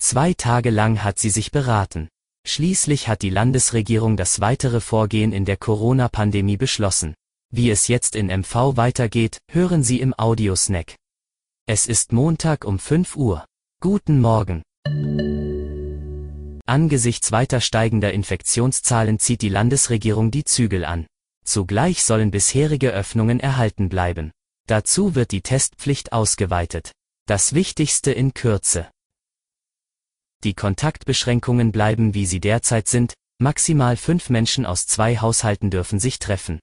Zwei Tage lang hat sie sich beraten. Schließlich hat die Landesregierung das weitere Vorgehen in der Corona-Pandemie beschlossen. Wie es jetzt in MV weitergeht, hören Sie im Audiosnack. Es ist Montag um 5 Uhr. Guten Morgen. Angesichts weiter steigender Infektionszahlen zieht die Landesregierung die Zügel an. Zugleich sollen bisherige Öffnungen erhalten bleiben. Dazu wird die Testpflicht ausgeweitet. Das Wichtigste in Kürze. Die Kontaktbeschränkungen bleiben wie sie derzeit sind, maximal fünf Menschen aus zwei Haushalten dürfen sich treffen.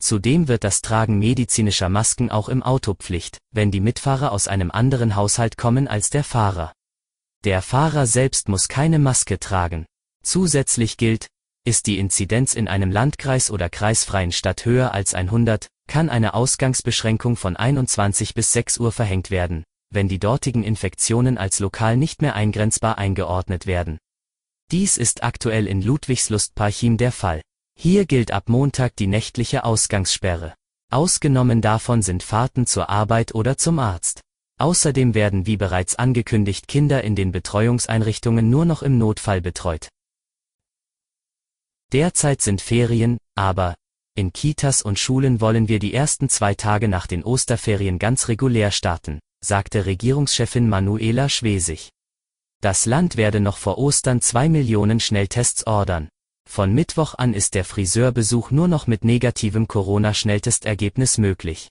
Zudem wird das Tragen medizinischer Masken auch im Auto Pflicht, wenn die Mitfahrer aus einem anderen Haushalt kommen als der Fahrer. Der Fahrer selbst muss keine Maske tragen. Zusätzlich gilt, ist die Inzidenz in einem Landkreis oder kreisfreien Stadt höher als 100, kann eine Ausgangsbeschränkung von 21 bis 6 Uhr verhängt werden, wenn die dortigen Infektionen als lokal nicht mehr eingrenzbar eingeordnet werden. Dies ist aktuell in Ludwigslust-Parchim der Fall. Hier gilt ab Montag die nächtliche Ausgangssperre. Ausgenommen davon sind Fahrten zur Arbeit oder zum Arzt. Außerdem werden wie bereits angekündigt Kinder in den Betreuungseinrichtungen nur noch im Notfall betreut. Derzeit sind Ferien, aber in Kitas und Schulen wollen wir die ersten zwei Tage nach den Osterferien ganz regulär starten, sagte Regierungschefin Manuela Schwesig. Das Land werde noch vor Ostern zwei Millionen Schnelltests ordern. Von Mittwoch an ist der Friseurbesuch nur noch mit negativem Corona-Schnelltestergebnis möglich.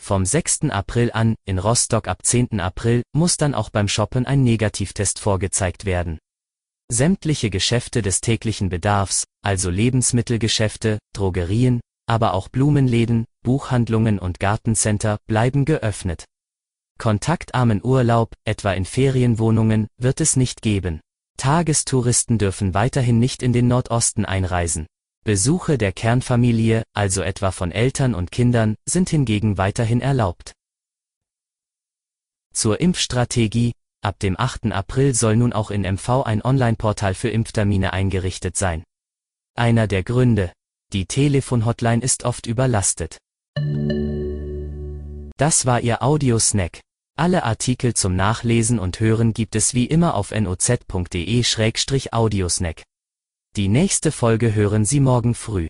Vom 6. April an, in Rostock ab 10. April, muss dann auch beim Shoppen ein Negativtest vorgezeigt werden. Sämtliche Geschäfte des täglichen Bedarfs, also Lebensmittelgeschäfte, Drogerien, aber auch Blumenläden, Buchhandlungen und Gartencenter, bleiben geöffnet. Kontaktarmen Urlaub, etwa in Ferienwohnungen, wird es nicht geben. Tagestouristen dürfen weiterhin nicht in den Nordosten einreisen. Besuche der Kernfamilie, also etwa von Eltern und Kindern, sind hingegen weiterhin erlaubt. Zur Impfstrategie, ab dem 8. April soll nun auch in MV ein Online-Portal für Impftermine eingerichtet sein. Einer der Gründe, die Telefonhotline ist oft überlastet. Das war Ihr Audiosnack. Alle Artikel zum Nachlesen und Hören gibt es wie immer auf noz.de-audiosnack. Die nächste Folge hören Sie morgen früh.